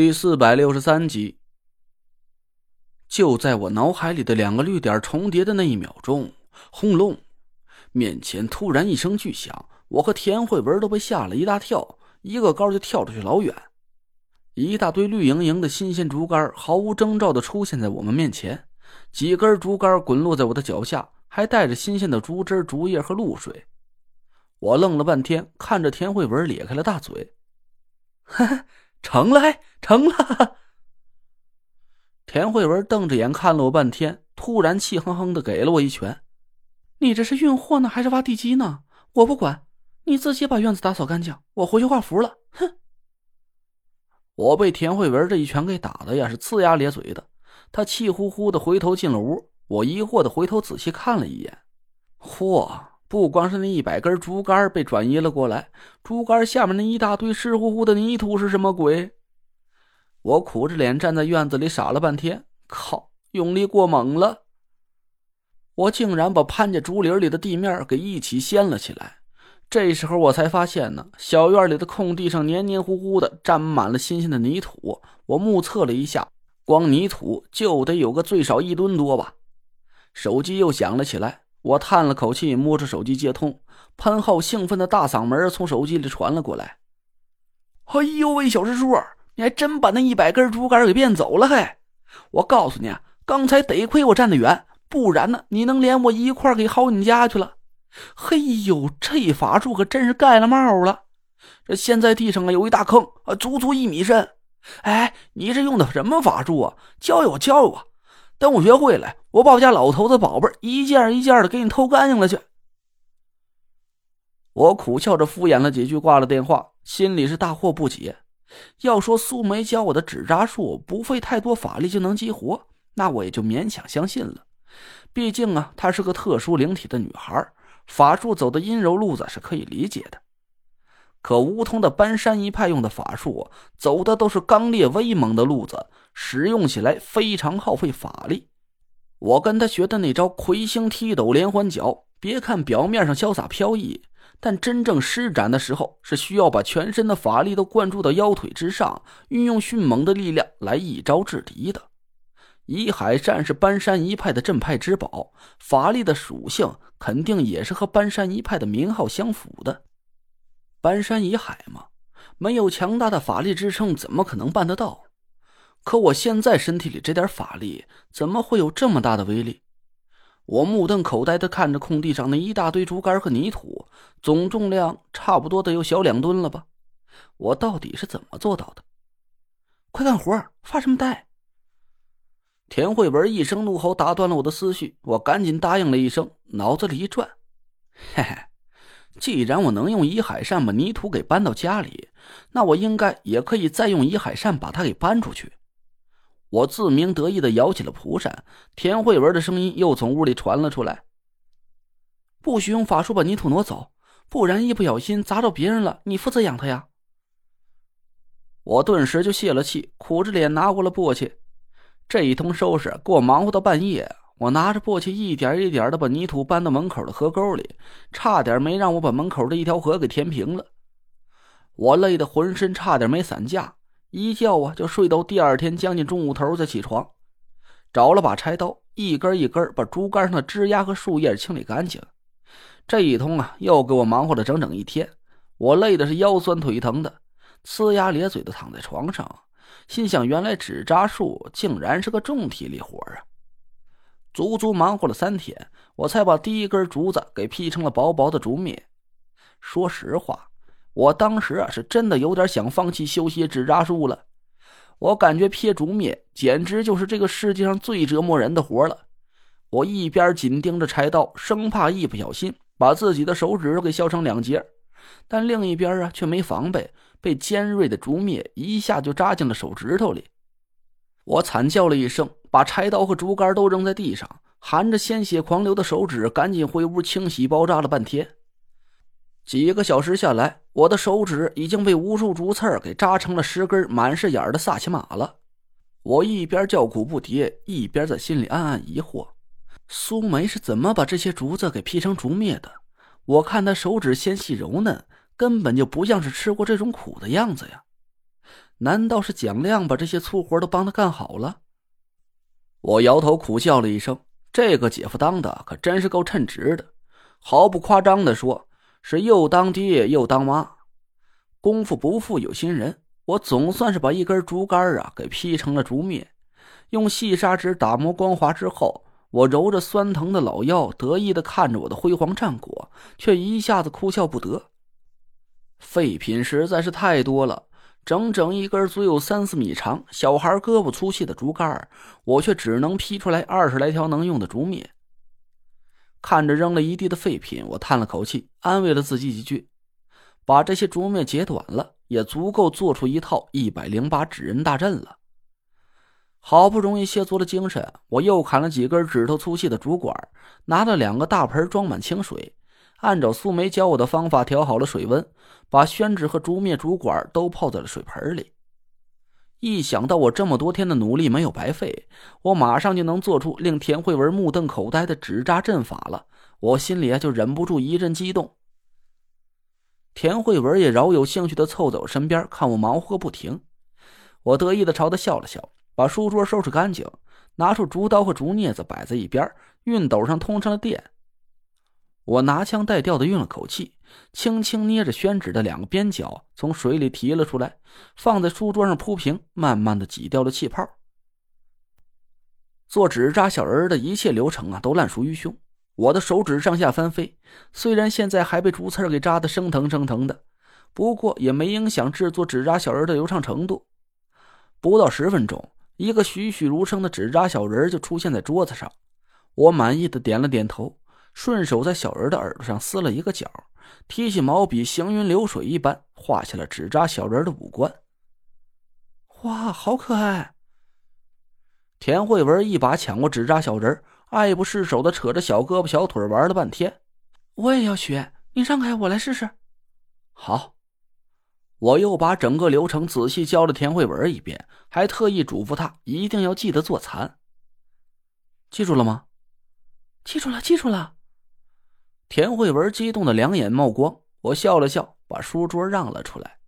第四百六十三集。就在我脑海里的两个绿点重叠的那一秒钟，轰隆！面前突然一声巨响，我和田慧文都被吓了一大跳，一个高就跳出去老远。一大堆绿莹莹的新鲜竹竿毫无征兆的出现在我们面前，几根竹竿滚落在我的脚下，还带着新鲜的竹枝、竹叶和露水。我愣了半天，看着田慧文咧开了大嘴：“哈哈，成了，成了！”田慧文瞪着眼看了我半天，突然气哼哼的给了我一拳：“你这是运货呢，还是挖地基呢？我不管，你自己把院子打扫干净，我回去画符了。”哼！我被田慧文这一拳给打的呀，是呲牙咧嘴的。他气呼呼的回头进了屋，我疑惑的回头仔细看了一眼，嚯！不光是那一百根竹竿被转移了过来，竹竿下面那一大堆湿乎乎的泥土是什么鬼？我苦着脸站在院子里傻了半天，靠，用力过猛了！我竟然把潘家竹林里的地面给一起掀了起来。这时候我才发现呢，小院里的空地上黏黏糊糊的，沾满了新鲜的泥土。我目测了一下，光泥土就得有个最少一吨多吧。手机又响了起来，我叹了口气，摸着手机接通。潘浩兴奋的大嗓门从手机里传了过来：“哎呦喂，小师叔！”你还真把那一百根竹竿给变走了，嘿！我告诉你啊，刚才得亏我站得远，不然呢，你能连我一块给薅你家去了。嘿呦，这法术可真是盖了帽了！这现在地上啊有一大坑啊，足足一米深。哎，你这用的什么法术啊？教我教我，等我学会了，我把我家老头子宝贝一件一件的给你偷干净了去。我苦笑着敷衍了几句，挂了电话，心里是大惑不解。要说苏梅教我的纸扎术不费太多法力就能激活，那我也就勉强相信了。毕竟啊，她是个特殊灵体的女孩，法术走的阴柔路子是可以理解的。可梧桐的搬山一派用的法术走的都是刚烈威猛的路子，使用起来非常耗费法力。我跟他学的那招魁星踢斗连环脚，别看表面上潇洒飘逸。但真正施展的时候，是需要把全身的法力都灌注到腰腿之上，运用迅猛的力量来一招制敌的。以海战是搬山一派的镇派之宝，法力的属性肯定也是和搬山一派的名号相符的。搬山夷海嘛，没有强大的法力支撑，怎么可能办得到？可我现在身体里这点法力，怎么会有这么大的威力？我目瞪口呆的看着空地上那一大堆竹竿和泥土，总重量差不多得有小两吨了吧？我到底是怎么做到的？快干活，发什么呆？田慧文一声怒吼打断了我的思绪，我赶紧答应了一声，脑子里一转，嘿嘿，既然我能用移海扇把泥土给搬到家里，那我应该也可以再用移海扇把它给搬出去。我自鸣得意的摇起了蒲扇，田慧文的声音又从屋里传了出来：“不许用法术把泥土挪走，不然一不小心砸着别人了，你负责养他呀。”我顿时就泄了气，苦着脸拿过了簸箕。这一通收拾给我忙活到半夜，我拿着簸箕一点一点的把泥土搬到门口的河沟里，差点没让我把门口的一条河给填平了。我累得浑身差点没散架。一觉啊，就睡到第二天将近中午头再起床，找了把柴刀，一根一根把竹竿上的枝丫和树叶清理干净。这一通啊，又给我忙活了整整一天，我累的是腰酸腿疼的，呲牙咧嘴的躺在床上，心想：原来纸扎术竟然是个重体力活啊！足足忙活了三天，我才把第一根竹子给劈成了薄薄的竹篾。说实话。我当时啊，是真的有点想放弃修习纸扎术了。我感觉撇竹篾简直就是这个世界上最折磨人的活了。我一边紧盯着柴刀，生怕一不小心把自己的手指头给削成两截，但另一边啊却没防备，被尖锐的竹篾一下就扎进了手指头里。我惨叫了一声，把柴刀和竹竿都扔在地上，含着鲜血狂流的手指赶紧回屋清洗包扎了半天。几个小时下来，我的手指已经被无数竹刺给扎成了十根满是眼的萨其马了。我一边叫苦不迭，一边在心里暗暗疑惑：苏梅是怎么把这些竹子给劈成竹篾的？我看她手指纤细柔嫩，根本就不像是吃过这种苦的样子呀。难道是蒋亮把这些粗活都帮他干好了？我摇头苦笑了一声，这个姐夫当的可真是够称职的，毫不夸张的说，是又当爹又当妈。功夫不负有心人，我总算是把一根竹竿啊给劈成了竹篾，用细砂纸打磨光滑之后，我揉着酸疼的老腰，得意的看着我的辉煌战果，却一下子哭笑不得。废品实在是太多了。整整一根足有三四米长、小孩胳膊粗细的竹竿，我却只能劈出来二十来条能用的竹篾。看着扔了一地的废品，我叹了口气，安慰了自己几句：把这些竹篾截短了，也足够做出一套一百零八纸人大阵了。好不容易歇足了精神，我又砍了几根指头粗细的竹管，拿了两个大盆装满清水。按照苏梅教我的方法调好了水温，把宣纸和竹篾、竹管都泡在了水盆里。一想到我这么多天的努力没有白费，我马上就能做出令田慧文目瞪口呆的纸扎阵法了，我心里啊就忍不住一阵激动。田慧文也饶有兴趣的凑在我身边看我忙活个不停，我得意的朝他笑了笑，把书桌收拾干净，拿出竹刀和竹镊子摆在一边，熨斗上通上了电。我拿腔带调的运了口气，轻轻捏着宣纸的两个边角，从水里提了出来，放在书桌上铺平，慢慢的挤掉了气泡。做纸扎小人的一切流程啊，都烂熟于胸。我的手指上下翻飞，虽然现在还被竹刺给扎得生疼生疼的，不过也没影响制作纸扎小人的流畅程度。不到十分钟，一个栩栩如生的纸扎小人就出现在桌子上。我满意的点了点头。顺手在小人的耳朵上撕了一个角，提起毛笔，行云流水一般画下了纸扎小人的五官。哇，好可爱！田慧文一把抢过纸扎小人，爱不释手的扯着小胳膊小腿玩了半天。我也要学，你让开，我来试试。好，我又把整个流程仔细教了田慧文一遍，还特意嘱咐他一定要记得做残。记住了吗？记住了，记住了。田慧文激动的两眼冒光，我笑了笑，把书桌让了出来。